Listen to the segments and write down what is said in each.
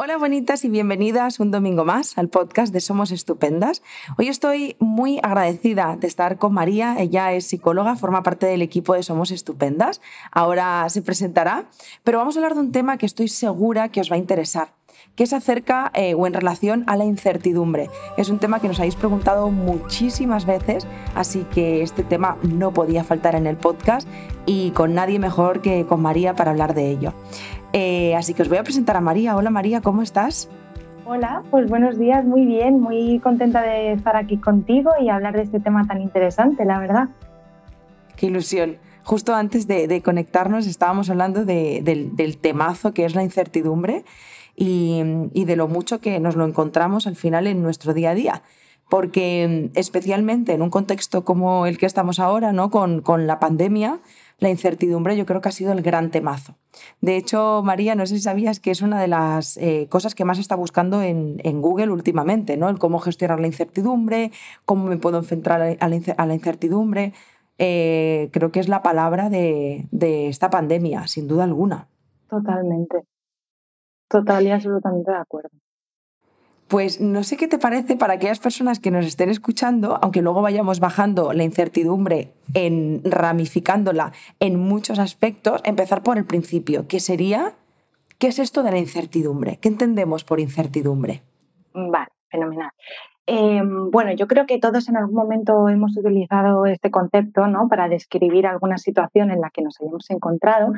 Hola bonitas y bienvenidas un domingo más al podcast de Somos Estupendas. Hoy estoy muy agradecida de estar con María, ella es psicóloga, forma parte del equipo de Somos Estupendas, ahora se presentará, pero vamos a hablar de un tema que estoy segura que os va a interesar que es acerca eh, o en relación a la incertidumbre. Es un tema que nos habéis preguntado muchísimas veces, así que este tema no podía faltar en el podcast y con nadie mejor que con María para hablar de ello. Eh, así que os voy a presentar a María. Hola María, ¿cómo estás? Hola, pues buenos días, muy bien, muy contenta de estar aquí contigo y hablar de este tema tan interesante, la verdad. Qué ilusión. Justo antes de, conectarnos estábamos hablando del, del, temazo que es la incertidumbre y, de lo mucho que nos lo encontramos al final en nuestro día a día porque especialmente en un contexto como el que estamos ahora, ¿no? con, con, la pandemia, la incertidumbre yo creo que ha sido el gran temazo. De hecho, María, no sé si sabías que es una de las eh, cosas que más está buscando en, Google últimamente, ¿no? El cómo gestionar la incertidumbre, cómo me puedo enfrentar a la incertidumbre. Eh, creo que es la palabra de, de esta pandemia, sin duda alguna. Totalmente. Total y absolutamente de acuerdo. Pues no sé qué te parece para aquellas personas que nos estén escuchando, aunque luego vayamos bajando la incertidumbre, en ramificándola en muchos aspectos, empezar por el principio, que sería, ¿qué es esto de la incertidumbre? ¿Qué entendemos por incertidumbre? Vale, fenomenal. Em, bueno, yo creo que todos en algún momento hemos utilizado este concepto ¿no? para describir alguna situación en la que nos hayamos encontrado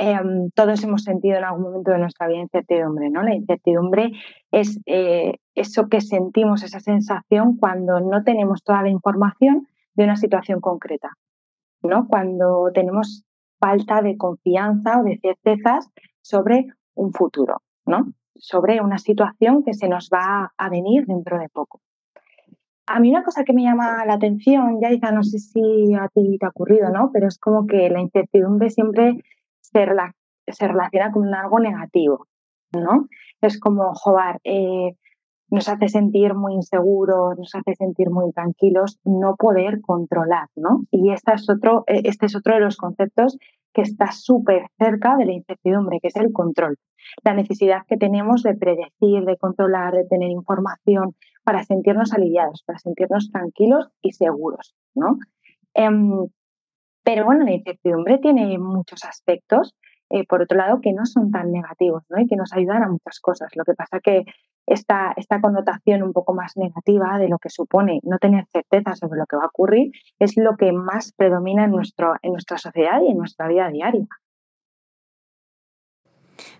Em, todos hemos sentido en algún momento de nuestra vida incertidumbre, ¿no? La incertidumbre es eh, eso que sentimos, esa sensación cuando no tenemos toda la información de una situación concreta, ¿no? Cuando tenemos falta de confianza o de certezas sobre un futuro, ¿no? Sobre una situación que se nos va a venir dentro de poco. A mí una cosa que me llama la atención, ya no sé si a ti te ha ocurrido, ¿no? Pero es como que la incertidumbre siempre se, relaciona con algo negativo, ¿no? Es como, joder, eh, nos hace sentir muy inseguros, nos hace sentir muy tranquilos, no poder controlar, ¿no? Y este es otro, e, este es otro de los conceptos que está súper cerca de la incertidumbre, que es el control. La necesidad que tenemos de predecir, de controlar, de tener información para sentirnos aliviados, para sentirnos tranquilos y seguros, ¿no? Em, pero bueno, la incertidumbre tiene muchos aspectos, eh, por otro lado, que no son tan negativos ¿no? y que nos ayudan a muchas cosas. Lo que pasa que esta, esta connotación un poco más negativa de lo que supone no tener certeza sobre lo que va a ocurrir es lo que más predomina en, nuestro, en nuestra sociedad y en nuestra vida diaria.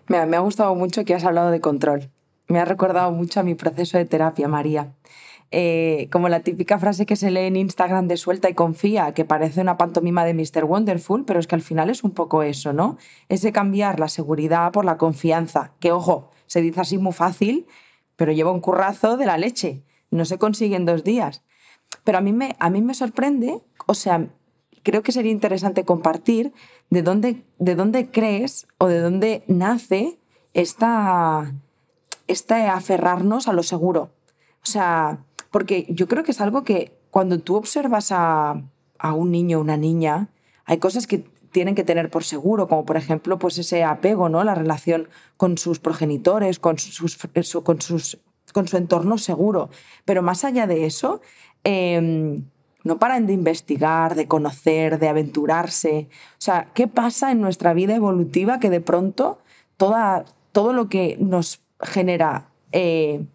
me ha gustado mucho que has hablado de control. Me ha recordado mucho a mi proceso de terapia, María. Eh, como la típica frase que se lee en Instagram de suelta y confía, que parece una pantomima de Mr. Wonderful, pero es que al final es un poco eso, ¿no? Es de cambiar la seguridad por la confianza, que ojo, se dice así muy fácil, pero lleva un currazo de la leche, no se consigue en dos días. Pero a mí me, a mí me sorprende, o sea, creo que sería interesante compartir de dónde, de dónde crees o de dónde nace esta, esta aferrarnos a lo seguro. O sea, porque yo creo que es algo que cuando tú observas a, un niño o una niña, hay cosas que tienen que tener por seguro, como por ejemplo pues ese apego, ¿no? la relación con sus progenitores, con, sus, con, sus, con su entorno seguro. Pero más allá de eso, em, no paran de investigar, de conocer, de aventurarse. O sea, ¿qué pasa en nuestra vida evolutiva que de pronto toda, todo lo que nos genera eh,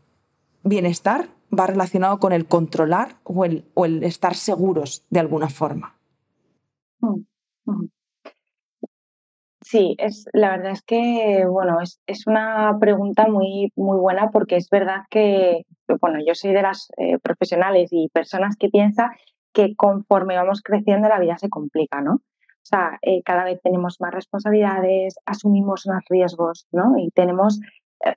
bienestar va relacionado con el controlar o el, o el estar seguros de alguna forma. Mm, mm. Sí, es, la verdad es que, bueno, es, es, una pregunta muy, muy buena porque es verdad que, bueno, yo soy de las eh, profesionales y personas que piensa que conforme vamos creciendo la vida se complica, ¿no? O sea, eh, cada vez tenemos más responsabilidades, asumimos más riesgos, ¿no? Y tenemos, eh,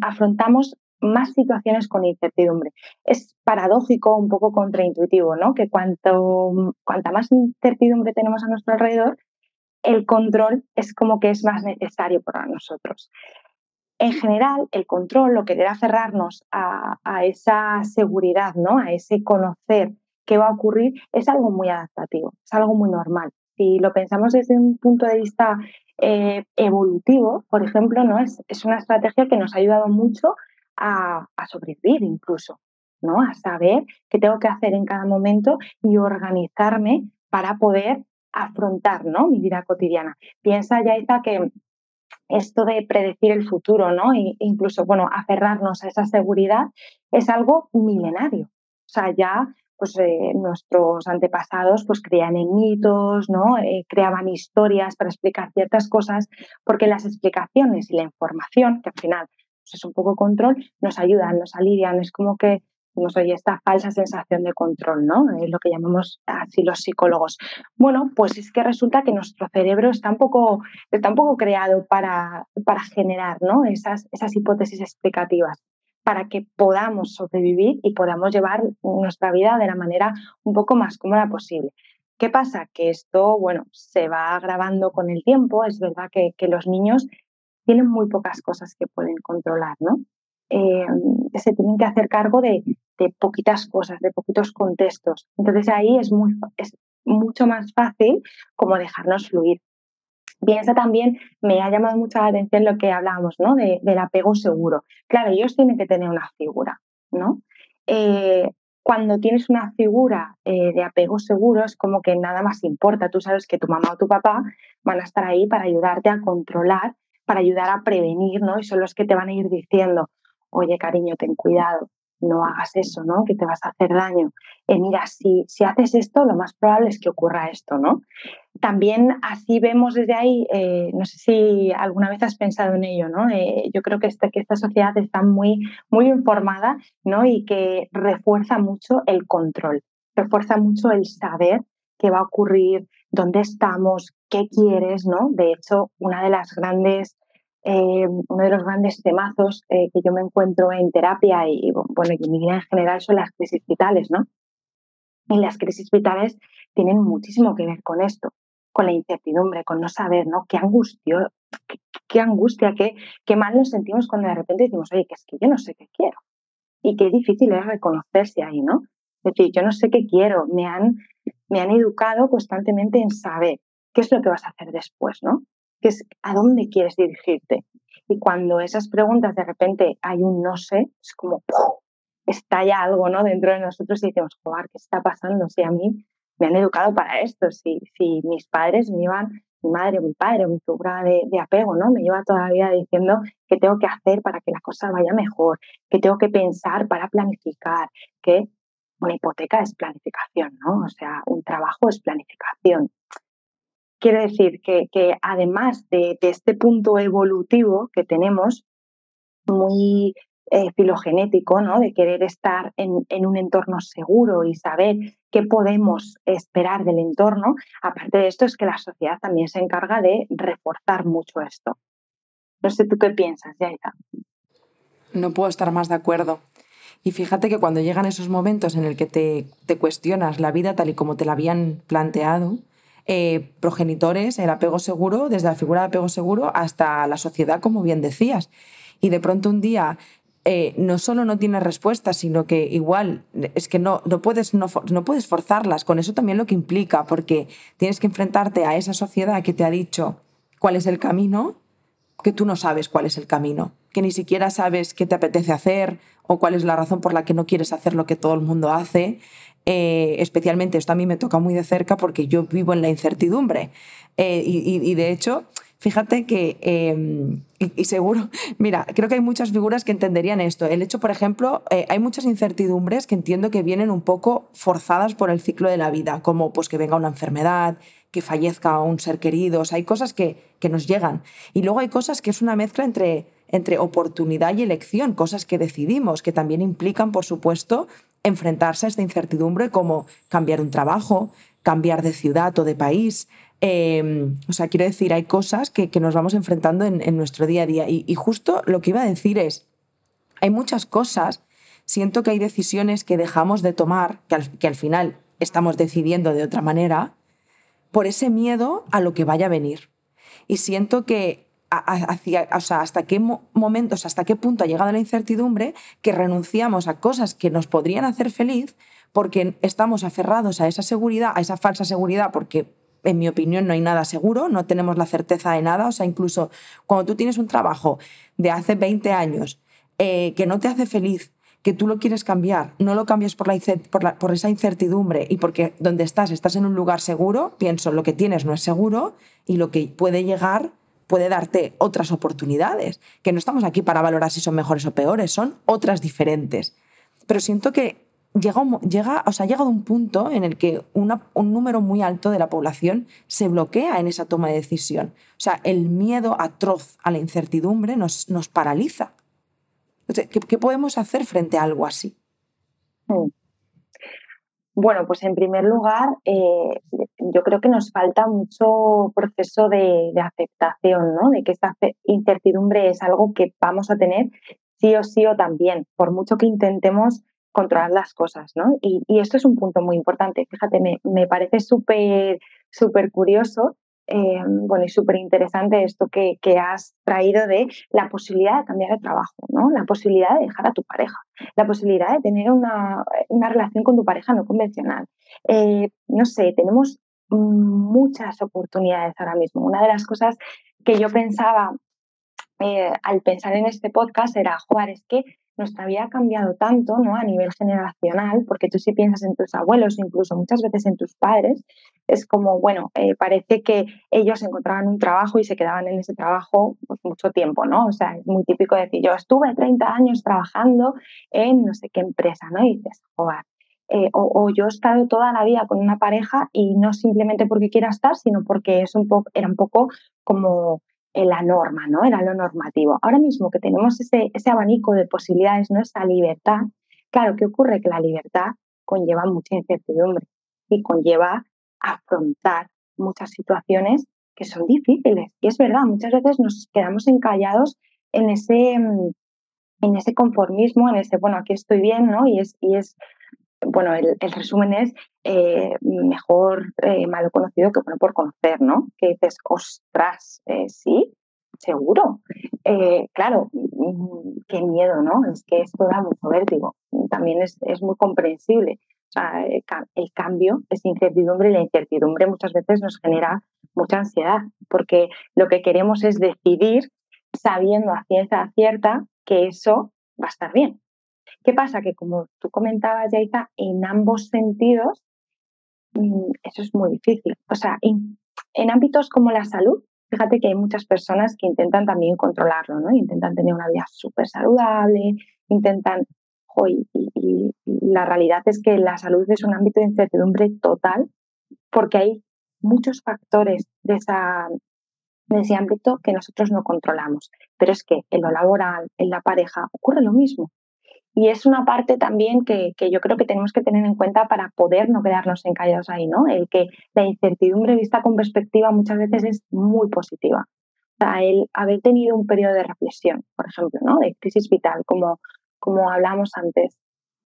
afrontamos más situaciones con incertidumbre. Es paradójico, un poco contraintuitivo, ¿no? Que cuanto, cuanta más incertidumbre tenemos a nuestro alrededor, el control es como que es más necesario para nosotros. En general, el control o querer aferrarnos a, a esa seguridad, ¿no? a ese conocer qué va a ocurrir, es algo muy adaptativo, es algo muy normal. Si lo pensamos desde un punto de vista eh, evolutivo, por ejemplo, ¿no? Es, es, una estrategia que nos ha ayudado mucho a, sobrevivir incluso, ¿no? A saber qué tengo que hacer en cada momento y organizarme para poder afrontar ¿no? mi vida cotidiana. Piensa, Yaiza, que esto de predecir el futuro, ¿no? E incluso, bueno, aferrarnos a esa seguridad es algo milenario. O sea, ya pues eh, nuestros antepasados pues creían en mitos, ¿no? Eh, creaban historias para explicar ciertas cosas, porque las explicaciones y la información, que al final pues, es un poco control, nos ayudan, nos alivian, es como que nos oye esta falsa sensación de control, ¿no? Es lo que llamamos así los psicólogos. Bueno, pues es que resulta que nuestro cerebro está un poco, está poco creado para, para generar ¿no? esas, esas hipótesis explicativas para que podamos sobrevivir y podamos llevar nuestra vida de la manera un poco más cómoda posible. ¿Qué pasa? Que esto, bueno, se va agravando con el tiempo. Es verdad que, que los niños tienen muy pocas cosas que pueden controlar, ¿no? Eh, se tienen que hacer cargo de, de, poquitas cosas, de poquitos contextos. Entonces ahí es, muy, es mucho más fácil como dejarnos fluir. Piensa también, me ha llamado mucho la atención lo que hablábamos, ¿no? De, del apego seguro. Claro, ellos tienen que tener una figura, ¿no? Eh, cuando tienes una figura eh, de apego seguro es como que nada más importa. Tú sabes que tu mamá o tu papá van a estar ahí para ayudarte a controlar, para ayudar a prevenir, ¿no? Y son los que te van a ir diciendo, oye, cariño, ten cuidado, no hagas eso, ¿no? Que te vas a hacer daño. Eh, mira, si, si haces esto, lo más probable es que ocurra esto, ¿no? También así vemos desde ahí, eh, no sé si alguna vez has pensado en ello, ¿no? Eh, yo creo que esta, que esta sociedad está muy, muy informada, ¿no? Y que refuerza mucho el control, refuerza mucho el saber qué va a ocurrir, dónde estamos, qué quieres, ¿no? De hecho, una de las grandes eh, uno de los grandes temazos eh, que yo me encuentro en terapia y, bueno, en mi vida en general son las crisis vitales, ¿no? Y las crisis vitales tienen muchísimo que ver con esto, con la incertidumbre, con no saber, ¿no? Qué angustia, qué, qué angustia, qué, qué mal nos sentimos cuando de repente decimos, oye, que es que yo no sé qué quiero. Y qué difícil es reconocerse ahí, ¿no? Es decir, yo no sé qué quiero, me han, me han educado constantemente en saber qué es lo que vas a hacer después, ¿no? que es a dónde quieres dirigirte. Y cuando esas preguntas de repente hay un no sé, es como estalla algo ¿no? dentro de nosotros y decimos, joder, ¿qué está pasando? Si a mí me han educado para esto, si, mis padres me iban, mi madre o mi padre mi figura de, apego, ¿no? Me lleva toda la vida diciendo qué tengo que hacer para que la cosa vaya mejor, qué tengo que pensar para planificar, que una hipoteca es planificación, ¿no? O sea, un trabajo es planificación. Quiere decir que, que además de, este punto evolutivo que tenemos, muy eh, filogenético, ¿no? de querer estar en, en, un entorno seguro y saber qué podemos esperar del entorno, aparte de esto es que la sociedad también se encarga de reforzar mucho esto. No sé tú qué piensas, Yaita. No puedo estar más de acuerdo. Y fíjate que cuando llegan esos momentos en el que te, te cuestionas la vida tal y como te la habían planteado, eh, progenitores, el apego seguro, desde la figura de apego seguro hasta la sociedad, como bien decías. Y de pronto un día eh, no solo no tienes respuestas, sino que igual es que no, no, puedes, no, no, puedes forzarlas, con eso también lo que implica, porque tienes que enfrentarte a esa sociedad que te ha dicho cuál es el camino, que tú no sabes cuál es el camino, que ni siquiera sabes qué te apetece hacer o cuál es la razón por la que no quieres hacer lo que todo el mundo hace, eh, especialmente esto a mí me toca muy de cerca porque yo vivo en la incertidumbre. Eh, y, de hecho, fíjate que, y, y, seguro, mira, creo que hay muchas figuras que entenderían esto. El hecho, por ejemplo, eh, hay muchas incertidumbres que entiendo que vienen un poco forzadas por el ciclo de la vida, como pues que venga una enfermedad, que fallezca un ser querido, o sea, hay cosas que, que nos llegan. Y luego hay cosas que es una mezcla entre entre oportunidad y elección, cosas que decidimos, que también implican, por supuesto, enfrentarse a esta incertidumbre como cambiar un trabajo, cambiar de ciudad o de país. Eh, o sea, quiero decir, hay cosas que, nos vamos enfrentando en, en, nuestro día a día. Y, justo lo que iba a decir es, hay muchas cosas, siento que hay decisiones que dejamos de tomar, que al, que al final estamos decidiendo de otra manera, por ese miedo a lo que vaya a venir. Y siento que hacia, o sea, hasta qué momentos, hasta qué punto ha llegado la incertidumbre que renunciamos a cosas que nos podrían hacer feliz porque estamos aferrados a esa seguridad, a esa falsa seguridad, porque en mi opinión, no hay nada seguro, no tenemos la certeza de nada. O sea, incluso cuando tú tienes un trabajo de hace 20 años eh, que no te hace feliz, que tú lo quieres cambiar, no lo cambias por, la, esa incertidumbre y porque donde estás estás en un lugar seguro, pienso, lo que tienes no es seguro y lo que puede llegar puede darte otras oportunidades, que no estamos aquí para valorar si son mejores o peores, son otras diferentes. Pero siento que llega, llega, o sea, ha llegado un punto en el que un número muy alto de la población se bloquea en esa toma de decisión. O sea, el miedo atroz a la incertidumbre nos, nos paraliza. ¿Qué, podemos hacer frente a algo así? Mm. Bueno, pues en primer lugar, eh, yo creo que nos falta mucho proceso de, aceptación, ¿no? De que esta incertidumbre es algo que vamos a tener sí o sí o también, por mucho que intentemos controlar las cosas, ¿no? Y, esto es un punto muy importante. Fíjate, me, me parece súper, súper curioso eh, bueno, y súper interesante esto que, has traído de la posibilidad de cambiar de trabajo, ¿no? La posibilidad de dejar a tu pareja, la posibilidad de tener una, relación con tu pareja no convencional. Eh, no sé, tenemos muchas oportunidades ahora mismo. Una de las cosas que yo pensaba eh, al pensar en este podcast era, Juan, es que nuestra vida ha cambiado tanto ¿no? a nivel generacional, porque tú si piensas en tus abuelos, incluso muchas veces en tus padres, es como, bueno, eh, parece que ellos encontraban un trabajo y se quedaban en ese trabajo pues, mucho tiempo, ¿no? O sea, es muy típico decir, yo estuve 30 años trabajando en no sé qué empresa, ¿no? Y dices, joder. Eh, o, yo he estado toda la vida con una pareja y no simplemente porque quiera estar, sino porque es un poco, era un poco como la norma, ¿no? Era lo normativo. Ahora mismo que tenemos ese, ese abanico de posibilidades, ¿no? Esa libertad, claro, ¿qué ocurre? Que la libertad conlleva mucha incertidumbre y conlleva afrontar muchas situaciones que son difíciles. Y es verdad, muchas veces nos quedamos encallados en ese, en ese conformismo, en ese, bueno, aquí estoy bien, ¿no? Y es, y es bueno, el, resumen es eh, mejor eh, malo conocido que bueno por conocer, ¿no? Que dices, ostras, eh, sí, seguro. claro, mm, qué miedo, ¿no? Es que esto da mucho vértigo. También es, muy comprensible. O sea, el, cambio es incertidumbre y la incertidumbre muchas veces nos genera mucha ansiedad, porque lo que queremos es decidir sabiendo a ciencia cierta que eso va a estar bien. ¿Qué pasa? Que como tú comentabas, Yaita, en ambos sentidos, mm, eso es muy difícil. O sea, en, ámbitos como la salud, fíjate que hay muchas personas que intentan también controlarlo, ¿no? Intentan tener una vida súper saludable, intentan... y, la realidad es que la salud es un ámbito de incertidumbre total porque hay muchos factores de, esa, de ese ámbito que nosotros no controlamos. Pero es que en lo laboral, en la pareja, ocurre lo mismo. Y es una parte también que, yo creo que tenemos que tener en cuenta para poder no quedarnos encallados ahí, ¿no? El que la incertidumbre vista con perspectiva muchas veces es muy positiva. O sea, el haber tenido un periodo de reflexión, por ejemplo, ¿no? De crisis vital, como, como hablamos antes,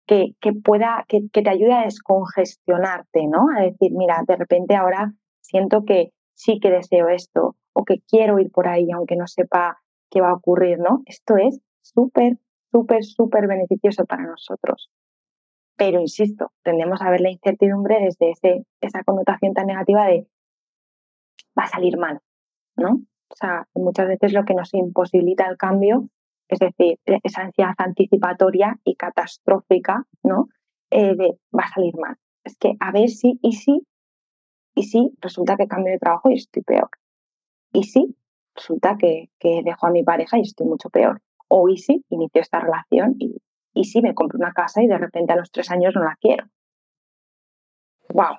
que, que pueda, que, que, te ayude a descongestionarte, ¿no? A decir, mira, de repente ahora siento que sí que deseo esto o que quiero ir por ahí aunque no sepa qué va a ocurrir, ¿no? Esto es súper súper, súper beneficioso para nosotros. Pero, insisto, tendemos a ver la incertidumbre desde ese, esa connotación tan negativa de va a salir mal, ¿no? O sea, muchas veces lo que nos imposibilita el cambio, es decir, esa ansiedad anticipatoria y catastrófica, ¿no? Eh, de va a salir mal. Es que a ver si, y si, y si resulta que cambio de trabajo y estoy peor. Y si resulta que, que dejo a mi pareja y estoy mucho peor. O Easy inició esta relación y, y sí, me compré una casa y de repente a los tres años no la quiero. ¡Wow!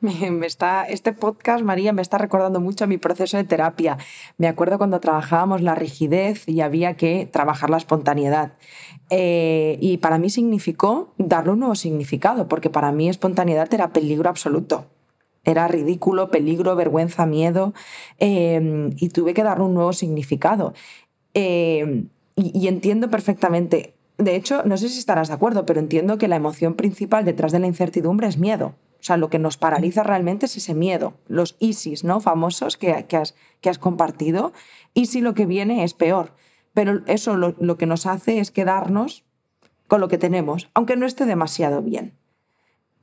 Me está, este podcast, María, me está recordando mucho a mi proceso de terapia. Me acuerdo cuando trabajábamos la rigidez y había que trabajar la espontaneidad. Eh, y para mí significó darle un nuevo significado, porque para mí espontaneidad era peligro absoluto. Era ridículo, peligro, vergüenza, miedo, em, y tuve que darle un nuevo significado. Em, y, entiendo perfectamente, de hecho, no sé si estarás de acuerdo, pero entiendo que la emoción principal detrás de la incertidumbre es miedo. O sea, lo que nos paraliza realmente es ese miedo. Los ISIS, ¿no? Famosos que, has, que has compartido. Y si lo que viene es peor. Pero eso lo, lo que nos hace es quedarnos con lo que tenemos, aunque no esté demasiado bien.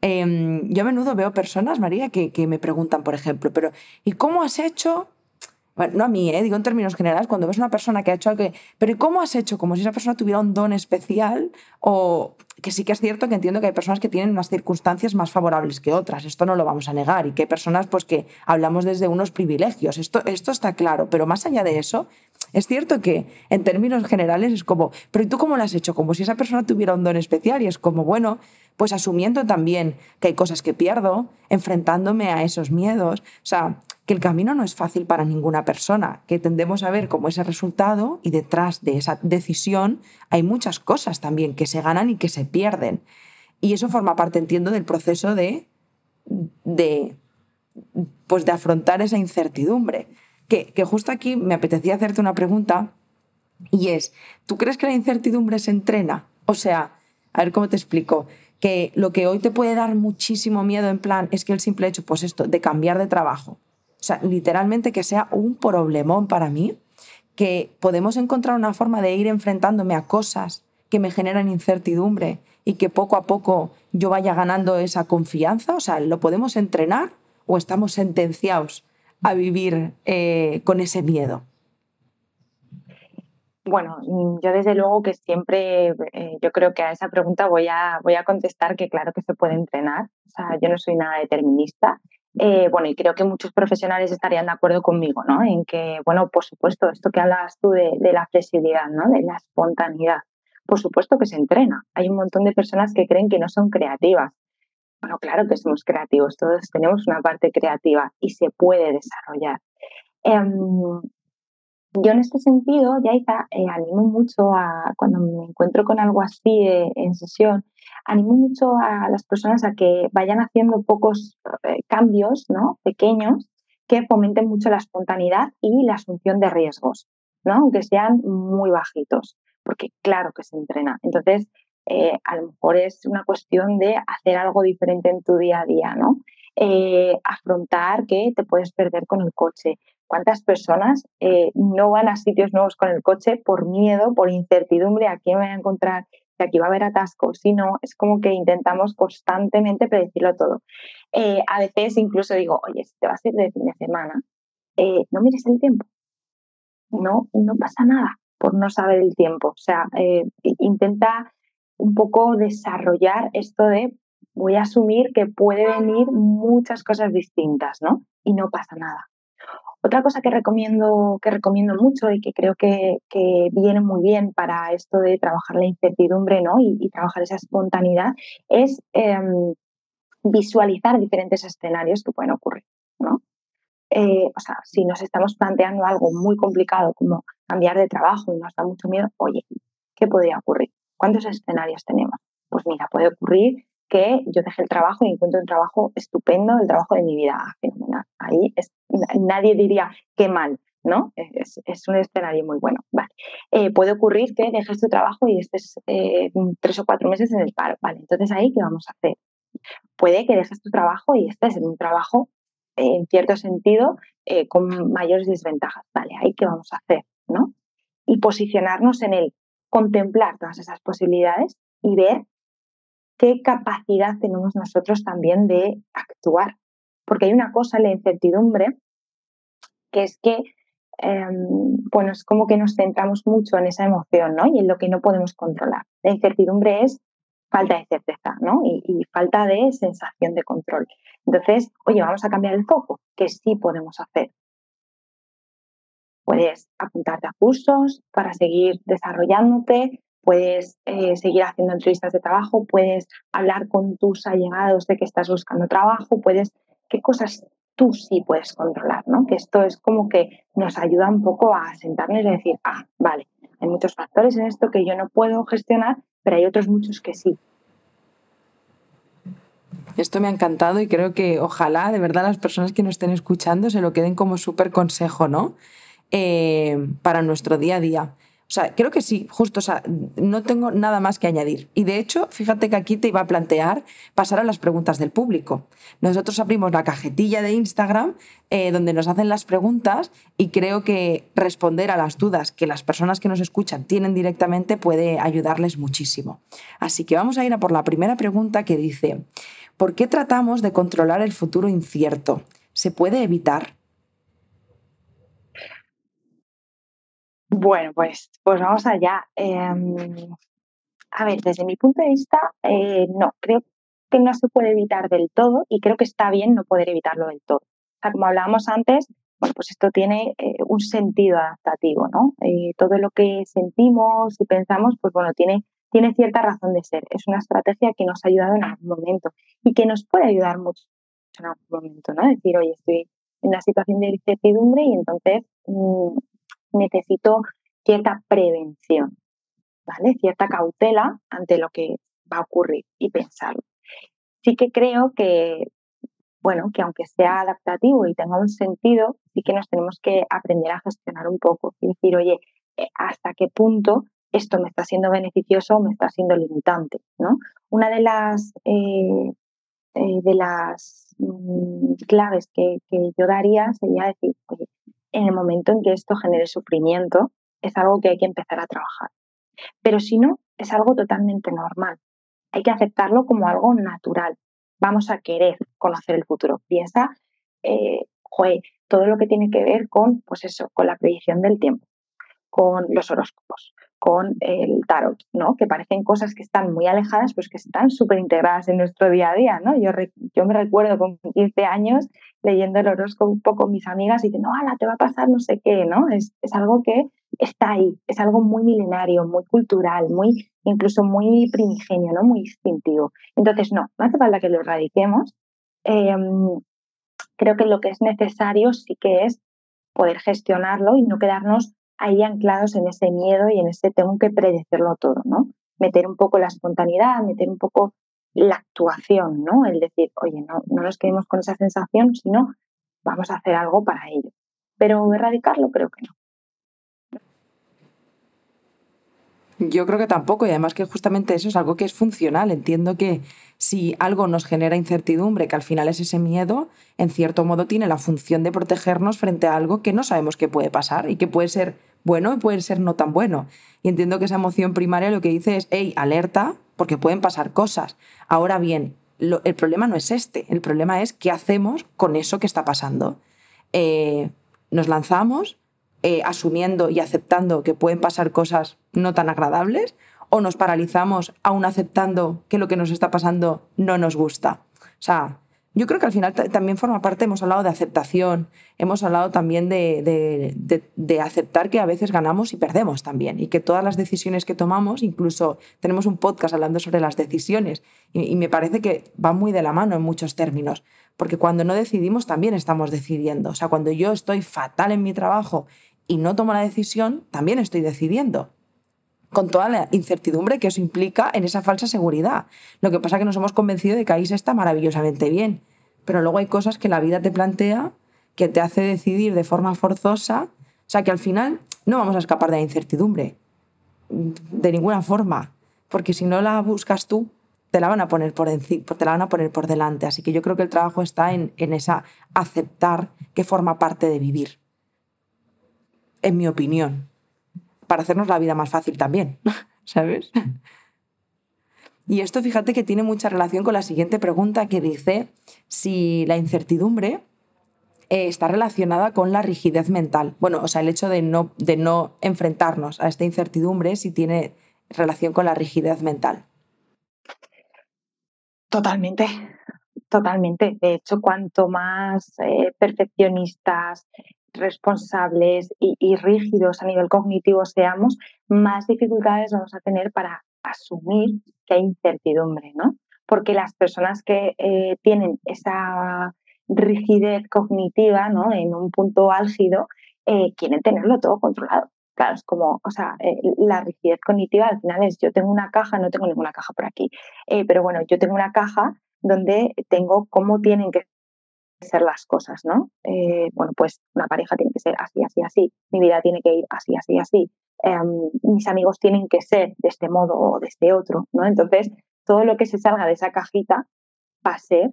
Em, yo a menudo veo personas, María, que, que me preguntan, por ejemplo, pero ¿y cómo has hecho bueno, no a mí, ¿eh? digo en términos generales, cuando ves una persona que ha hecho algo que, pero ¿y cómo has hecho? Como si esa persona tuviera un don especial o que sí que es cierto que entiendo que hay personas que tienen unas circunstancias más favorables que otras, esto no lo vamos a negar, y que hay personas pues que hablamos desde unos privilegios, esto, esto está claro, pero más allá de eso, es cierto que en términos generales es como, pero ¿y tú cómo lo has hecho? Como si esa persona tuviera un don especial y es como, bueno, pues asumiendo también que hay cosas que pierdo, enfrentándome a esos miedos, o sea, que el camino no es fácil para ninguna persona, que tendemos a ver como ese resultado y detrás de esa decisión hay muchas cosas también que se ganan y que se pierden. Y eso forma parte, entiendo, del proceso de, de, pues de afrontar esa incertidumbre. Que, que justo aquí me apetecía hacerte una pregunta y es, ¿tú crees que la incertidumbre se entrena? O sea, a ver cómo te explico que lo que hoy te puede dar muchísimo miedo en plan es que el simple hecho, pues esto, de cambiar de trabajo, o sea, literalmente que sea un problemón para mí, que podemos encontrar una forma de ir enfrentándome a cosas que me generan incertidumbre y que poco a poco yo vaya ganando esa confianza. O sea, ¿lo podemos entrenar o estamos sentenciados a vivir eh, con ese miedo? Bueno, yo desde luego que siempre, eh, yo creo que a esa pregunta voy a, voy a contestar que claro que se puede entrenar. O sea, yo no soy nada determinista eh, bueno, y creo que muchos profesionales estarían de acuerdo conmigo, ¿no? En que, bueno, por supuesto, esto que hablas tú de, la flexibilidad, ¿no? De la espontaneidad, por supuesto que se entrena. Hay un montón de personas que creen que no son creativas. Bueno, claro que somos creativos, todos tenemos una parte creativa y se puede desarrollar. Em, yo en este sentido, ya eh, animo mucho a, cuando me encuentro con algo así en sesión, animo mucho a las personas a que vayan haciendo pocos eh, cambios ¿no? pequeños que fomenten mucho la espontaneidad y la asunción de riesgos, ¿no? aunque sean muy bajitos, porque claro que se entrena. Entonces, eh, a lo mejor es una cuestión de hacer algo diferente en tu día a día, ¿no? Eh, afrontar que te puedes perder con el coche. ¿Cuántas personas no van a sitios nuevos con el coche por miedo, por incertidumbre a quién me voy a encontrar que aquí va a haber atascos, sino es como que intentamos constantemente predecirlo todo. Eh, a veces incluso digo, oye, si te vas a ir de fin de semana, eh, no mires el tiempo. No, no pasa nada por no saber el tiempo. O sea, eh, intenta un poco desarrollar esto de voy a asumir que puede venir muchas cosas distintas, ¿no? Y no pasa nada. Otra cosa que recomiendo, que recomiendo mucho y que creo que, viene muy bien para esto de trabajar la incertidumbre ¿no? y, trabajar esa espontaneidad es em, visualizar diferentes escenarios que pueden ocurrir. ¿no? Eh, o sea, si nos estamos planteando algo muy complicado como cambiar de trabajo y nos da mucho miedo, oye, ¿qué podría ocurrir? ¿Cuántos escenarios tenemos? Pues mira, puede ocurrir que yo deje el trabajo y encuentro un trabajo estupendo, el trabajo de mi vida, fenomenal. Ahí es, nadie diría qué mal, ¿no? Es, un escenario muy bueno. Eh, puede ocurrir que dejes tu trabajo y estés eh, tres o cuatro meses en el paro. Vale, entonces ahí, ¿qué vamos a hacer? Puede que dejes tu trabajo y estés en un trabajo, en cierto sentido, eh, con mayores desventajas. Vale, ahí, ¿qué vamos a hacer? ¿no? Y posicionarnos en el contemplar todas esas posibilidades y ver qué capacidad tenemos nosotros también de actuar. Porque hay una cosa la incertidumbre, que es que, em, bueno, es como que nos centramos mucho en esa emoción, ¿no? Y en lo que no podemos controlar. La incertidumbre es falta de certeza, ¿no? Y, falta de sensación de control. Entonces, oye, vamos a cambiar el foco, que sí podemos hacer. Puedes apuntarte a cursos para seguir desarrollándote, puedes eh, seguir haciendo entrevistas de trabajo, puedes hablar con tus allegados de que estás buscando trabajo, puedes, qué cosas tú sí puedes controlar, ¿no? Que esto es como que nos ayuda un poco a sentarnos y decir, ah, vale, hay muchos factores en esto que yo no puedo gestionar, pero hay otros muchos que sí. Esto me ha encantado y creo que ojalá de verdad las personas que nos estén escuchando se lo queden como súper consejo, ¿no? Eh, para nuestro día a día. O sea, creo que sí, justo, no tengo nada más que añadir. Y de hecho, fíjate que aquí te iba a plantear pasar a las preguntas del público. Nosotros abrimos la cajetilla de Instagram eh, donde nos hacen las preguntas y creo que responder a las dudas que las personas que nos escuchan tienen directamente puede ayudarles muchísimo. Así que vamos a ir a por la primera pregunta que dice, ¿Por qué tratamos de controlar el futuro incierto? ¿Se puede evitar? Bueno, pues, pues vamos allá. Em, a ver, desde mi punto de vista, eh, no, creo que no se puede evitar del todo y creo que está bien no poder evitarlo del todo. O sea, como hablábamos antes, bueno, pues esto tiene eh, un sentido adaptativo, ¿no? Eh, todo lo que sentimos y pensamos, pues bueno, tiene, tiene cierta razón de ser. Es una estrategia que nos ha ayudado en algún momento y que nos puede ayudar mucho en algún momento, ¿no? Decir, oye, estoy en una situación de incertidumbre y entonces mm, necesito cierta prevención, ¿vale? Cierta cautela ante lo que va a ocurrir y pensarlo. Sí que creo que bueno, que aunque sea adaptativo y tenga un sentido, sí que nos tenemos que aprender a gestionar un poco y decir, oye, eh, ¿hasta qué punto esto me está siendo beneficioso o me está siendo limitante? ¿no? Una de las, eh, eh, de las mm, claves que, que, yo daría sería decir, oye, en el momento en que esto genere sufrimiento, es algo que hay que empezar a trabajar. Pero si no, es algo totalmente normal. Hay que aceptarlo como algo natural vamos a querer conocer el futuro. Piensa, eh, todo lo que tiene que ver con, pues eso, con la predicción del tiempo, con los horóscopos, con el tarot, ¿no? Que parecen cosas que están muy alejadas, pues que están súper integradas en nuestro día a día, ¿no? Yo, yo me recuerdo con 15 años leyendo el horóscopo con mis amigas y diciendo, ¡hala, te va a pasar no sé qué, ¿no? Es, es algo que está ahí, es algo muy milenario, muy cultural, muy incluso muy primigenio, ¿no? Muy instintivo. Entonces, no, no hace falta que lo erradiquemos. Em, creo que lo que es necesario sí que es poder gestionarlo y no quedarnos ahí anclados en ese miedo y en ese tengo que predecirlo todo, ¿no? Meter un poco la espontaneidad, meter un poco la actuación, ¿no? El decir, oye, no, no nos quedemos con esa sensación, sino vamos a hacer algo para ello. Pero erradicarlo creo que no. Yo creo que tampoco, y además que justamente eso es algo que es funcional. Entiendo que si algo nos genera incertidumbre, que al final es ese miedo, en cierto modo tiene la función de protegernos frente a algo que no sabemos qué puede pasar y que puede ser bueno y puede ser no tan bueno. Y entiendo que esa emoción primaria lo que dice es, hey, alerta, porque pueden pasar cosas. Ahora bien, el problema no es este, el problema es qué hacemos con eso que está pasando. Eh, nos lanzamos, eh, asumiendo y aceptando que pueden pasar cosas no tan agradables o nos paralizamos aún aceptando que lo que nos está pasando no nos gusta. O sea, yo creo que al final también forma parte, hemos hablado de aceptación, hemos hablado también de, de, aceptar que a veces ganamos y perdemos también, y que todas las decisiones que tomamos, incluso tenemos un podcast hablando sobre las decisiones, y, y me parece que va muy de la mano en muchos términos, porque cuando no decidimos también estamos decidiendo. O sea, cuando yo estoy fatal en mi trabajo y no tomo la decisión, también estoy decidiendo. Con toda la incertidumbre que eso implica en esa falsa seguridad. Lo que pasa es que nos hemos convencido de que ahí se está maravillosamente bien, pero luego hay cosas que la vida te plantea que te hace decidir de forma forzosa, o sea que al final no vamos a escapar de la incertidumbre, de ninguna forma, porque si no la buscas tú, te la van a poner por, delante. Así que yo creo que el trabajo está en, en esa aceptar que forma parte de vivir en mi opinión, para hacernos la vida más fácil también, ¿sabes? Y esto fíjate que tiene mucha relación con la siguiente pregunta que dice si la incertidumbre eh, está relacionada con la rigidez mental. Bueno, o sea, el hecho de no, de no enfrentarnos a esta incertidumbre si tiene relación con la rigidez mental. Totalmente, totalmente. De hecho, cuanto más eh, perfeccionistas, responsables y, rígidos a nivel cognitivo seamos, más dificultades vamos a tener para asumir que hay incertidumbre, ¿no? Porque las personas que eh, tienen esa rigidez cognitiva, ¿no? En un punto álgido, eh, quieren tenerlo todo controlado. Claro, es como, o sea, eh, la rigidez cognitiva al final es yo tengo una caja, no tengo ninguna caja por aquí, pero bueno, yo tengo una caja donde tengo cómo tienen que ser las cosas, ¿no? Eh, bueno, pues una pareja tiene que ser así, así, así, mi vida tiene que ir así, así, así, em, mis amigos tienen que ser de este modo o de este otro, ¿no? Entonces, todo lo que se salga de esa cajita va a ser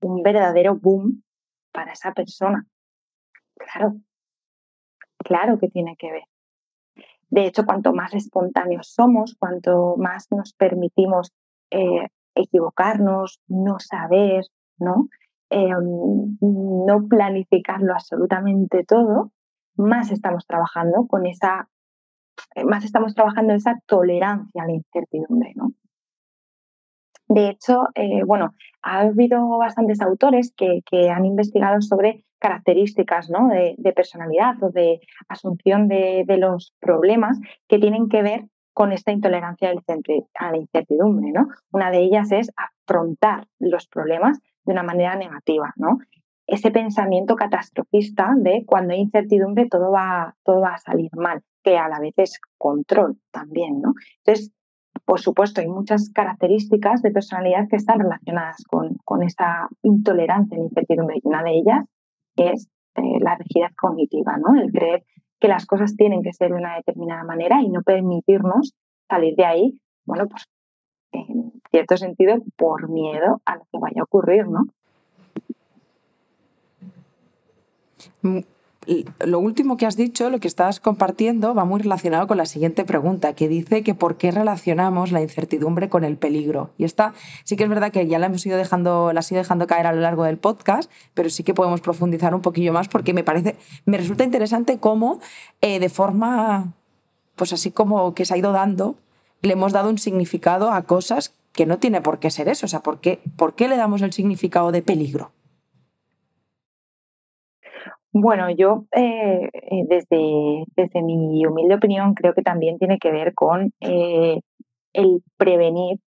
un verdadero boom para esa persona. Claro, claro que tiene que ver. De hecho, cuanto más espontáneos somos, cuanto más nos permitimos eh, equivocarnos, no saber, ¿no? Em, no planificarlo absolutamente todo, más estamos trabajando con esa, más estamos trabajando esa tolerancia a la incertidumbre, ¿no? De hecho, eh, bueno, ha habido bastantes autores que, han investigado sobre características ¿no? de, personalidad o de asunción de, los problemas que tienen que ver con esta intolerancia a la incertidumbre. ¿no? Una de ellas es afrontar los problemas de una manera negativa. ¿no? Ese pensamiento catastrofista de cuando hay incertidumbre todo va, todo va a salir mal, que a la vez es control también. ¿no? Entonces, por supuesto, hay muchas características de personalidad que están relacionadas con, con esta intolerancia a la incertidumbre. Y una de ellas es eh, la rigidez cognitiva, ¿no? El creer que las cosas tienen que ser de una determinada manera y no permitirnos salir de ahí, bueno, pues en cierto sentido, por miedo a lo que vaya a ocurrir, ¿no? Mm, lo último que has dicho, lo que estás compartiendo, va muy relacionado con la siguiente pregunta, que dice que por qué relacionamos la incertidumbre con el peligro. Y esta sí que es verdad que ya la hemos ido dejando, la ido dejando caer a lo largo del podcast, pero sí que podemos profundizar un poquillo más porque me parece, me resulta interesante cómo eh, de forma, pues así como que se ha ido dando, le hemos dado un significado a cosas que no tiene por qué ser eso. O sea, ¿por qué, por qué le damos el significado de peligro? Bueno, yo eh, eh, desde, desde mi humilde opinión creo que también tiene que ver con eh, el prevenir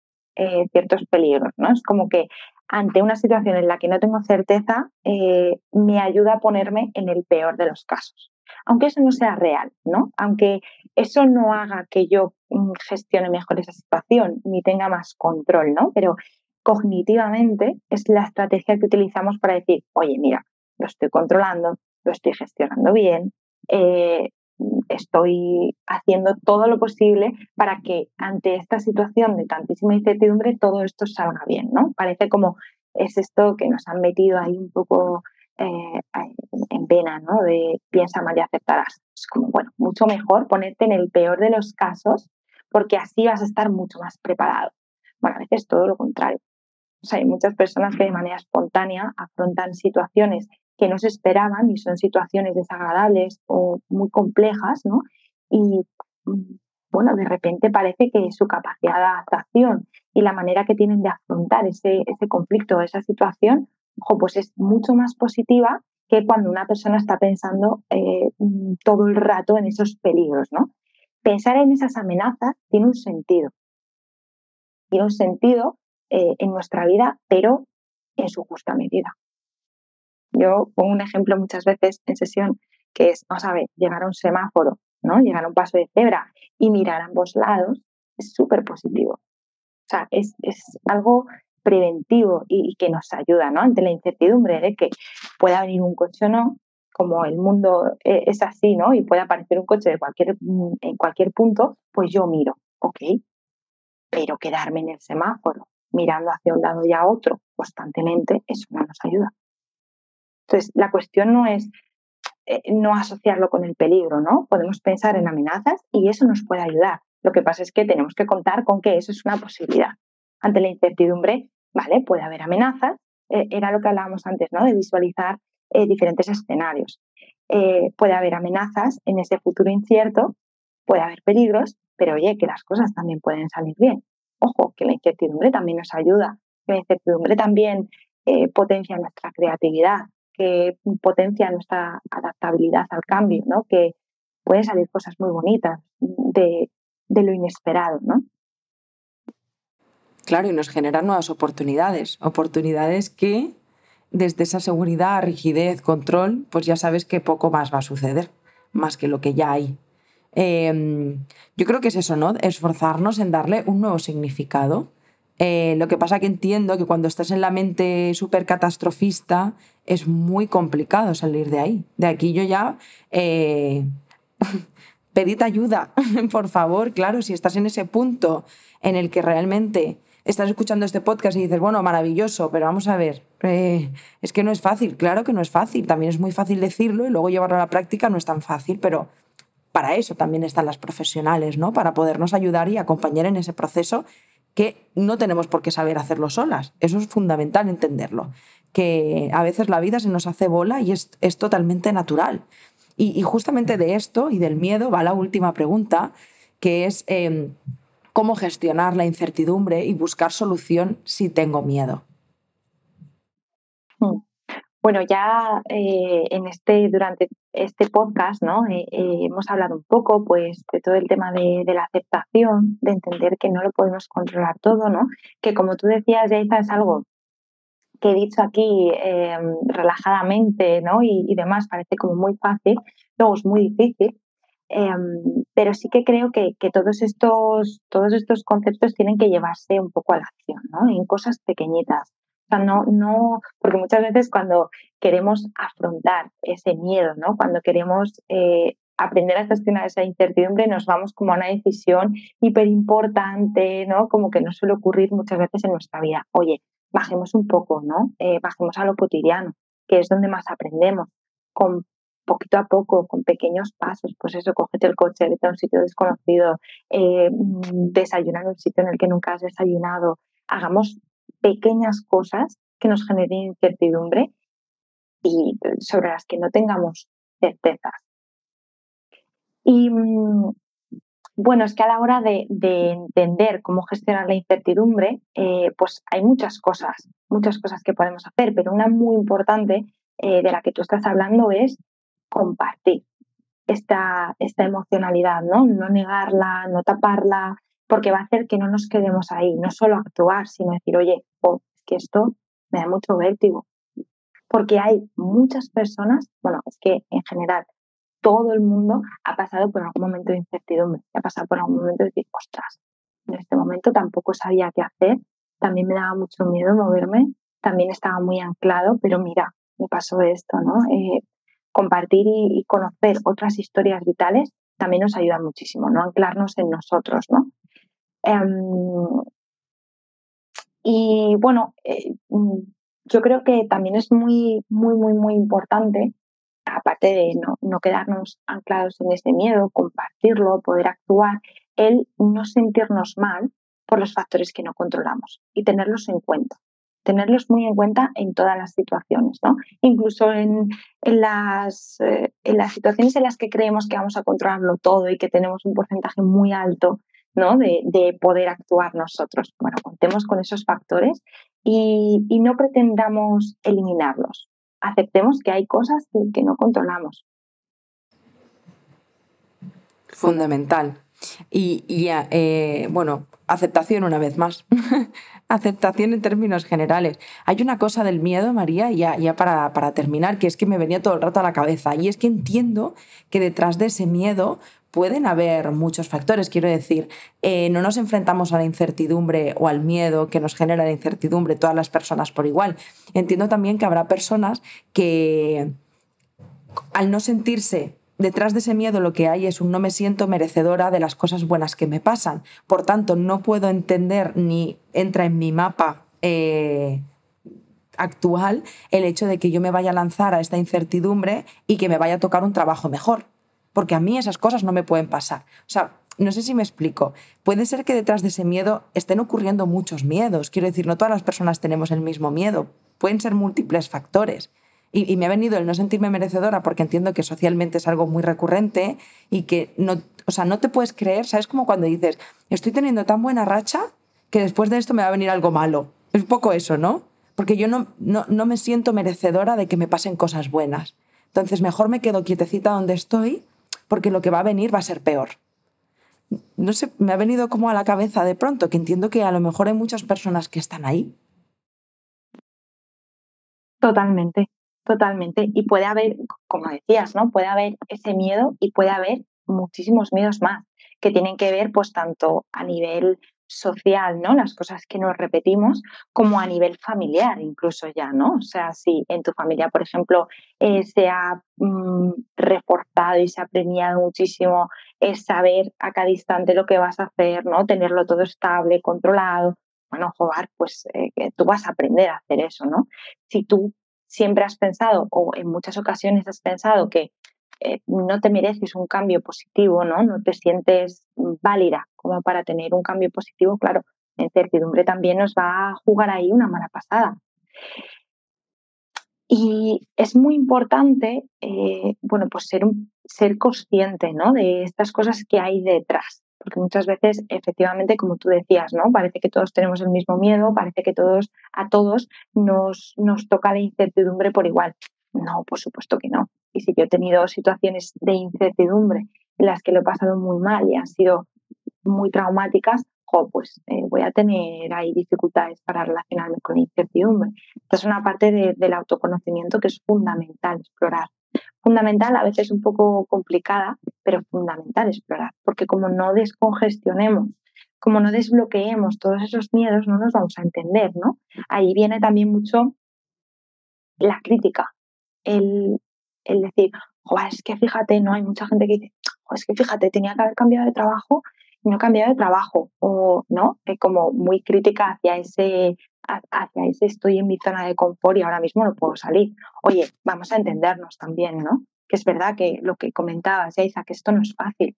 ciertos peligros, ¿no? Es como que ante una situación en la que no tengo certeza, me ayuda a ponerme en el peor de los casos. Aunque eso no sea real, ¿no? Aunque eso no haga que yo mm, gestione mejor esa situación ni tenga más control, ¿no? Pero cognitivamente es la estrategia que utilizamos para decir, oye, mira, lo estoy controlando, lo estoy gestionando bien, eh, estoy haciendo todo lo posible para que ante esta situación de tantísima incertidumbre todo esto salga bien, ¿no? Parece como es esto que nos han metido ahí un poco eh, en pena, ¿no? De piensa mal y aceptarás. Es como, bueno, mucho mejor ponerte en el peor de los casos porque así vas a estar mucho más preparado. Bueno, a veces todo lo contrario. O sea, hay muchas personas que de manera espontánea afrontan situaciones que no se esperaban y son situaciones desagradables o muy complejas, ¿no? Y mm, bueno, de repente parece que su capacidad de adaptación y la manera que tienen de afrontar ese, ese conflicto, esa situación, ojo, pues es mucho más positiva que cuando una persona está pensando eh, mm, todo el rato en esos peligros, ¿no? Pensar en esas amenazas tiene un sentido. Tiene un sentido eh, en nuestra vida, pero en su justa medida. Yo pongo un ejemplo muchas veces en sesión que es, vamos a ver, llegar a un semáforo, ¿no? Llegar a un paso de cebra y mirar a ambos lados es súper positivo. O sea, es, algo preventivo y, que nos ayuda, ¿no? Ante la incertidumbre de que pueda venir un coche o no, como el mundo e, es así, ¿no? Y puede aparecer un coche de cualquier, mm, en cualquier punto, pues yo miro, ok, pero quedarme en el semáforo mirando hacia un lado y a otro constantemente, eso no nos ayuda. Entonces, la cuestión no es eh, no asociarlo con el peligro, ¿no? Podemos pensar en amenazas y eso nos puede ayudar. Lo que pasa es que tenemos que contar con que eso es una posibilidad. Ante la incertidumbre, vale, puede haber amenazas, eh, era lo que hablábamos antes, ¿no? De visualizar eh, diferentes escenarios. puede haber amenazas en ese futuro incierto, puede haber peligros, pero oye, que las cosas también pueden salir bien. Ojo, que la incertidumbre también nos ayuda, que la incertidumbre también potencia nuestra creatividad, que potencia nuestra adaptabilidad al cambio, ¿no? Que pueden salir cosas muy bonitas de, lo inesperado, ¿no? Claro, y nos generan nuevas oportunidades, oportunidades que desde esa seguridad, rigidez, control, pues ya sabes que poco más va a suceder, más que lo que ya hay. Em, yo creo que es eso, ¿no? Esforzarnos en darle un nuevo significado eh, lo que pasa que entiendo que cuando estás en la mente súper catastrofista es muy complicado salir de ahí. De aquí yo ya... Eh, ayuda, por favor, claro, si estás en ese punto en el que realmente estás escuchando este podcast y dices, bueno, maravilloso, pero vamos a ver, eh, es que no es fácil, claro que no es fácil, también es muy fácil decirlo y luego llevarlo a la práctica no es tan fácil, pero para eso también están las profesionales, ¿no? Para podernos ayudar y acompañar en ese proceso que no tenemos por qué saber hacerlo solas. Eso es fundamental entenderlo. Que a veces la vida se nos hace bola y es, totalmente natural. Y, justamente de esto y del miedo va la última pregunta, que es em, cómo gestionar la incertidumbre y buscar solución si tengo miedo. Hmm. Bueno, ya eh, en este, durante este podcast, ¿no? Eh, eh, hemos hablado un poco, pues, de todo el tema de, la aceptación, de entender que no lo podemos controlar todo, ¿no? Que como tú decías, Yaiza, es algo que he dicho aquí em, relajadamente, ¿no? Y, demás, parece como muy fácil, luego es muy difícil. Em, pero sí que creo que, que, todos, estos, todos estos conceptos tienen que llevarse un poco a la acción, ¿no? En cosas pequeñitas sea, no, no, porque muchas veces cuando queremos afrontar ese miedo, ¿no? Cuando queremos eh, aprender a gestionar esa incertidumbre, nos vamos como a una decisión hiper importante, ¿no? Como que nos suele ocurrir muchas veces en nuestra vida. Oye, bajemos un poco, ¿no? Eh, bajemos a lo cotidiano, que es donde más aprendemos, poquito a poco, con pequeños pasos, pues eso, cógete el coche, vete a un sitio desconocido, eh, mm, desayunar en un sitio en el que nunca has desayunado, hagamos pequeñas cosas que nos generen incertidumbre y sobre las que no tengamos certezas. Y mm, bueno, es que a la hora de, entender cómo gestionar la incertidumbre, eh, pues hay muchas cosas, muchas cosas que podemos hacer, pero una muy importante eh, de la que tú estás hablando es compartir esta, esta emocionalidad, ¿no? No negarla, no taparla, porque va a hacer que no nos quedemos ahí, no solo actuar, sino decir, oye, oh, es que esto me da mucho vértigo. Porque hay muchas personas, bueno, es que en general todo el mundo ha pasado por algún momento de incertidumbre, ha pasado por algún momento de decir, ostras, en este momento tampoco sabía qué hacer, también me daba mucho miedo moverme, también estaba muy anclado, pero mira, me pasó esto, ¿no? Eh, compartir y, conocer otras historias vitales también nos ayuda muchísimo, ¿no? Anclarnos en nosotros, ¿no? Em, y bueno, eh, mm, yo creo que también es muy, muy, muy, muy importante, aparte de no, quedarnos anclados en ese miedo, compartirlo, poder actuar, el no sentirnos mal por los factores que no controlamos y tenerlos en cuenta tenerlos muy en cuenta en todas las situaciones, ¿no? Incluso en, las, eh, en las situaciones en las que creemos que vamos a controlarlo todo y que tenemos un porcentaje muy alto ¿no? De, poder actuar nosotros. Bueno, contemos con esos factores y, no pretendamos eliminarlos. Aceptemos que hay cosas que, no controlamos. Fundamental. Y, eh, bueno, aceptación una vez más. aceptación en términos generales. Hay una cosa del miedo, María, ya, ya para, para, terminar, que es que me venía todo el rato a la cabeza. Y es que entiendo que detrás de ese miedo pueden haber muchos factores. Quiero decir, eh, no nos enfrentamos a la incertidumbre o al miedo que nos genera la incertidumbre todas las personas por igual. Entiendo también que habrá personas que al no sentirse detrás de ese miedo lo que hay es un no me siento merecedora de las cosas buenas que me pasan. Por tanto, no puedo entender ni entra en mi mapa. Eh, actual el hecho de que yo me vaya a lanzar a esta incertidumbre y que me vaya a tocar un trabajo mejor porque a mí esas cosas no me pueden pasar. O sea, no sé si me explico. Puede ser que detrás de ese miedo estén ocurriendo muchos miedos. Quiero decir, no todas las personas tenemos el mismo miedo. Pueden ser múltiples factores. Y, me ha venido el no sentirme merecedora porque entiendo que socialmente es algo muy recurrente y que no, o sea, no te puedes creer, ¿sabes? Como cuando dices, estoy teniendo tan buena racha que después de esto me va a venir algo malo. Es poco eso, ¿no? Porque yo no, no, no me siento merecedora de que me pasen cosas buenas. Entonces mejor me quedo quietecita donde estoy porque lo que va a venir va a ser peor. No sé, me ha venido como a la cabeza de pronto, que entiendo que a lo mejor hay muchas personas que están ahí. Totalmente, totalmente. Y puede haber, como decías, ¿no? Puede haber ese miedo y puede haber muchísimos miedos más que tienen que ver, pues, tanto a nivel social, ¿no? Las cosas que nos repetimos, como a nivel familiar, incluso ya, ¿no? O sea, si en tu familia, por ejemplo, eh, se ha mm, reforzado y se ha premiado muchísimo saber a cada instante lo que vas a hacer, ¿no? Tenerlo todo estable, controlado. Bueno, jugar, pues eh, tú vas a aprender a hacer eso, ¿no? Si tú siempre has pensado o en muchas ocasiones has pensado que eh, no te mereces un cambio positivo, ¿no? No te sientes válida como para tener un cambio positivo, claro, La incertidumbre también nos va a jugar ahí una mala pasada. Y es muy importante, eh, bueno, pues ser, ser consciente, ¿no? De estas cosas que hay detrás. Porque muchas veces, efectivamente, como tú decías, ¿no? Parece que todos tenemos el mismo miedo, parece que todos, a todos nos, nos toca la incertidumbre por igual. No, por supuesto que no. Y si yo he tenido situaciones de incertidumbre en las que lo he pasado muy mal y han sido muy traumáticas, pues eh, voy a tener ahí dificultades para relacionarme con incertidumbre. Esta es una parte del autoconocimiento que es fundamental explorar. Fundamental, a veces un poco complicada, pero fundamental explorar, porque como no descongestionemos, como no desbloqueemos todos esos miedos, no nos vamos a entender, ¿no? Ahí viene también mucho la crítica, el, el decir, es que fíjate, no hay mucha gente que dice, es que fíjate, tenía que haber cambiado de trabajo no he cambiado de trabajo o no, como muy crítica hacia ese, hacia ese estoy en mi zona de confort y ahora mismo no puedo salir. Oye, vamos a entendernos también, ¿no? Que es verdad que lo que comentabas, Isa, que esto no es fácil,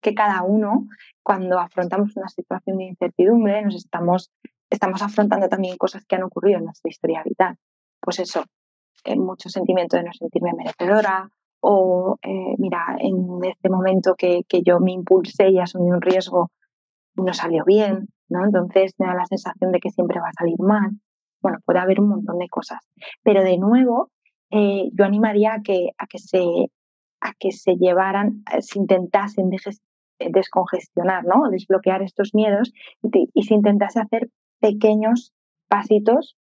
que cada uno, cuando afrontamos una situación de incertidumbre, nos estamos, estamos afrontando también cosas que han ocurrido en nuestra historia vital. Pues eso, mucho sentimiento de no sentirme merecedora o eh, mira, en este momento que, que, yo me impulsé y asumí un riesgo, no salió bien, ¿no? Entonces me da la sensación de que siempre va a salir mal. Bueno, puede haber un montón de cosas. Pero de nuevo, eh, yo animaría a que, a que, se, a que se llevaran, eh, se intentasen descongestionar, ¿no? Desbloquear estos miedos y, y se intentase hacer pequeños pasitos,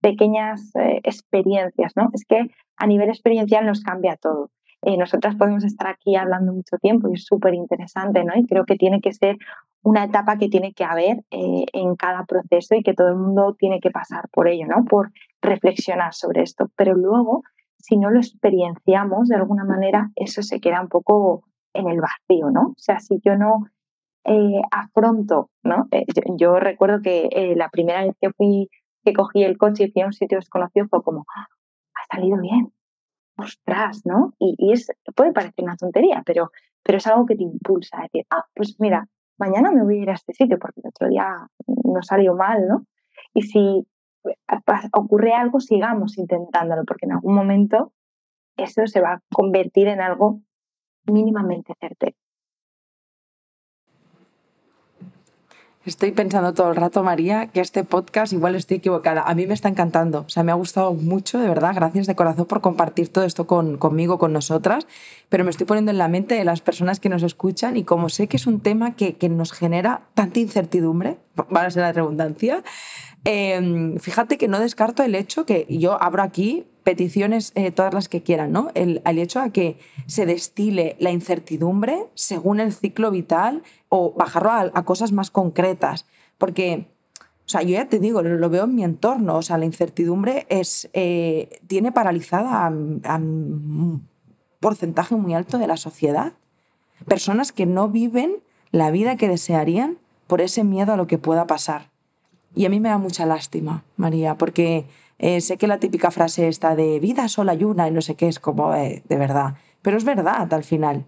pequeñas experiencias, ¿no? Es que a nivel experiencial nos cambia todo. Eh, nosotras podemos estar aquí hablando mucho tiempo y es súper interesante, ¿no? Y creo que tiene que ser una etapa que tiene que haber eh, en cada proceso y que todo el mundo tiene que pasar por ello, ¿no? Por reflexionar sobre esto. Pero luego, si no lo experienciamos de alguna manera, eso se queda un poco en el vacío, ¿no? O sea, si yo no eh, afronto, ¿no? yo, recuerdo que la primera vez que fui, que cogí el coche y fui a un sitio desconocido fue como, ah, ha salido bien, ostras, ¿no? Y, es, puede parecer una tontería, pero, pero es algo que te impulsa a decir, ah, pues mira, mañana me voy a ir a este sitio porque el otro día no salió mal, ¿no? Y si ocurre algo, sigamos intentándolo, porque en algún momento eso se va a convertir en algo mínimamente certero. Estoy pensando todo el rato, María, que este podcast igual estoy equivocada. A mí me está encantando, o sea, me ha gustado mucho, de verdad. Gracias de corazón por compartir todo esto con, conmigo, con nosotras. Pero me estoy poniendo en la mente de las personas que nos escuchan y como sé que es un tema que, que nos genera tanta incertidumbre, va a ser la redundancia, em, fíjate que no descarto el hecho que yo abro aquí peticiones eh, todas las que quieran, ¿no? El, hecho a que se destile la incertidumbre según el ciclo vital o bajarlo a, cosas más concretas. Porque, o sea, yo ya te digo, lo, veo en mi entorno, o sea, la incertidumbre es, eh, tiene paralizada a, un porcentaje muy alto de la sociedad. Personas que no viven la vida que desearían por ese miedo a lo que pueda pasar. Y a mí me da mucha lástima, María, porque eh, sé que la típica frase está de vida sola y una y no sé qué es como eh, de verdad, pero es verdad al final.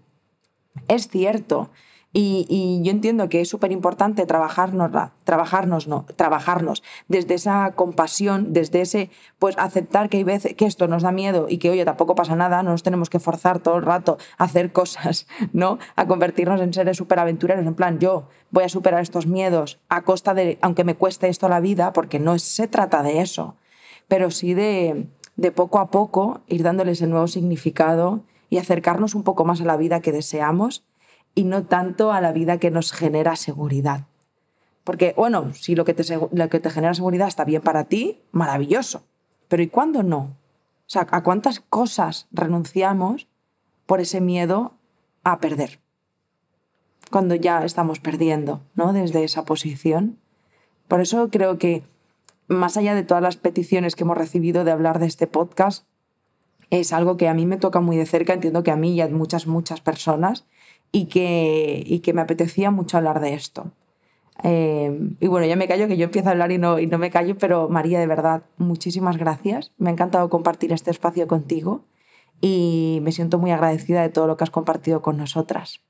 Es cierto. Y, yo entiendo que es súper importante trabajarnos, trabajarnos, no, trabajarnos desde esa compasión, desde ese, pues aceptar que hay veces que esto nos da miedo y que, oye, tampoco pasa nada, no nos tenemos que forzar todo el rato a hacer cosas, ¿no? A convertirnos en seres superaventureros, en plan, yo voy a superar estos miedos a costa de, aunque me cueste esto la vida, porque no se trata de eso pero sí de, poco a poco ir dándoles el nuevo significado y acercarnos un poco más a la vida que deseamos y no tanto a la vida que nos genera seguridad. Porque, bueno, si lo que te, lo que te genera seguridad está bien para ti, maravilloso. Pero ¿y cuándo no? O sea, ¿a cuántas cosas renunciamos por ese miedo a perder? Cuando ya estamos perdiendo, ¿no? Desde esa posición. Por eso creo que más allá de todas las peticiones que hemos recibido de hablar de este podcast, es algo que a mí me toca muy de cerca, entiendo que a mí y a muchas, muchas personas, y que, y que me apetecía mucho hablar de esto. Eh, y bueno, ya me callo, que yo empiezo a hablar y no, y no me callo, pero María, de verdad, muchísimas gracias. Me ha encantado compartir este espacio contigo y me siento muy agradecida de todo lo que has compartido con nosotras.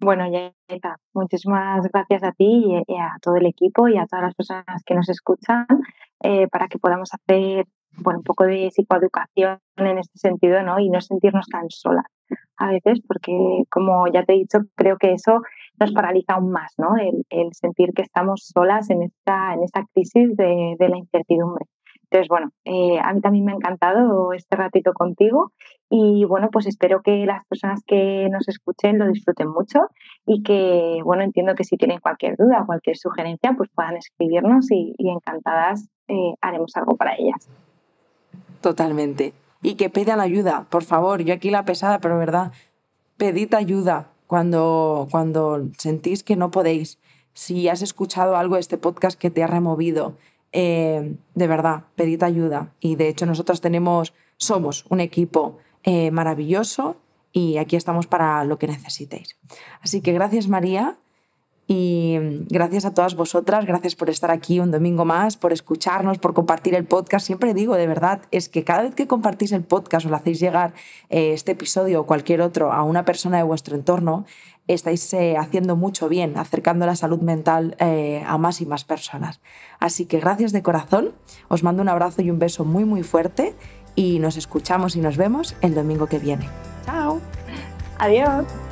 Bueno, está. muchísimas gracias a ti y a todo el equipo y a todas las personas que nos escuchan eh, para que podamos hacer bueno, un poco de psicoeducación en este sentido ¿no? y no sentirnos tan solas a veces, porque como ya te he dicho, creo que eso nos paraliza aún más, ¿no? el, sentir que estamos solas en esta, en esta crisis de, de la incertidumbre. Entonces, bueno, eh, a mí también me ha encantado este ratito contigo y bueno, pues espero que las personas que nos escuchen lo disfruten mucho y que, bueno, entiendo que si tienen cualquier duda, cualquier sugerencia, pues puedan escribirnos y, encantadas eh, haremos algo para ellas. Totalmente. Y que pidan ayuda, por favor. Yo aquí la pesada, pero verdad, pedid ayuda cuando, cuando sentís que no podéis. Si has escuchado algo de este podcast que te ha removido, eh, de verdad, pedid ayuda. Y de hecho nosotros tenemos, somos un equipo eh, maravilloso y aquí estamos para lo que necesitéis. Así que gracias María y gracias a todas vosotras, gracias por estar aquí un domingo más, por escucharnos, por compartir el podcast. Siempre digo, de verdad, es que cada vez que compartís el podcast o le hacéis llegar eh, este episodio o cualquier otro a una persona de vuestro entorno, estáis eh, haciendo mucho bien, acercando la salud mental eh, a más y más personas. Así que gracias de corazón, os mando un abrazo y un beso muy muy fuerte y nos escuchamos y nos vemos el domingo que viene. Chao. Adiós.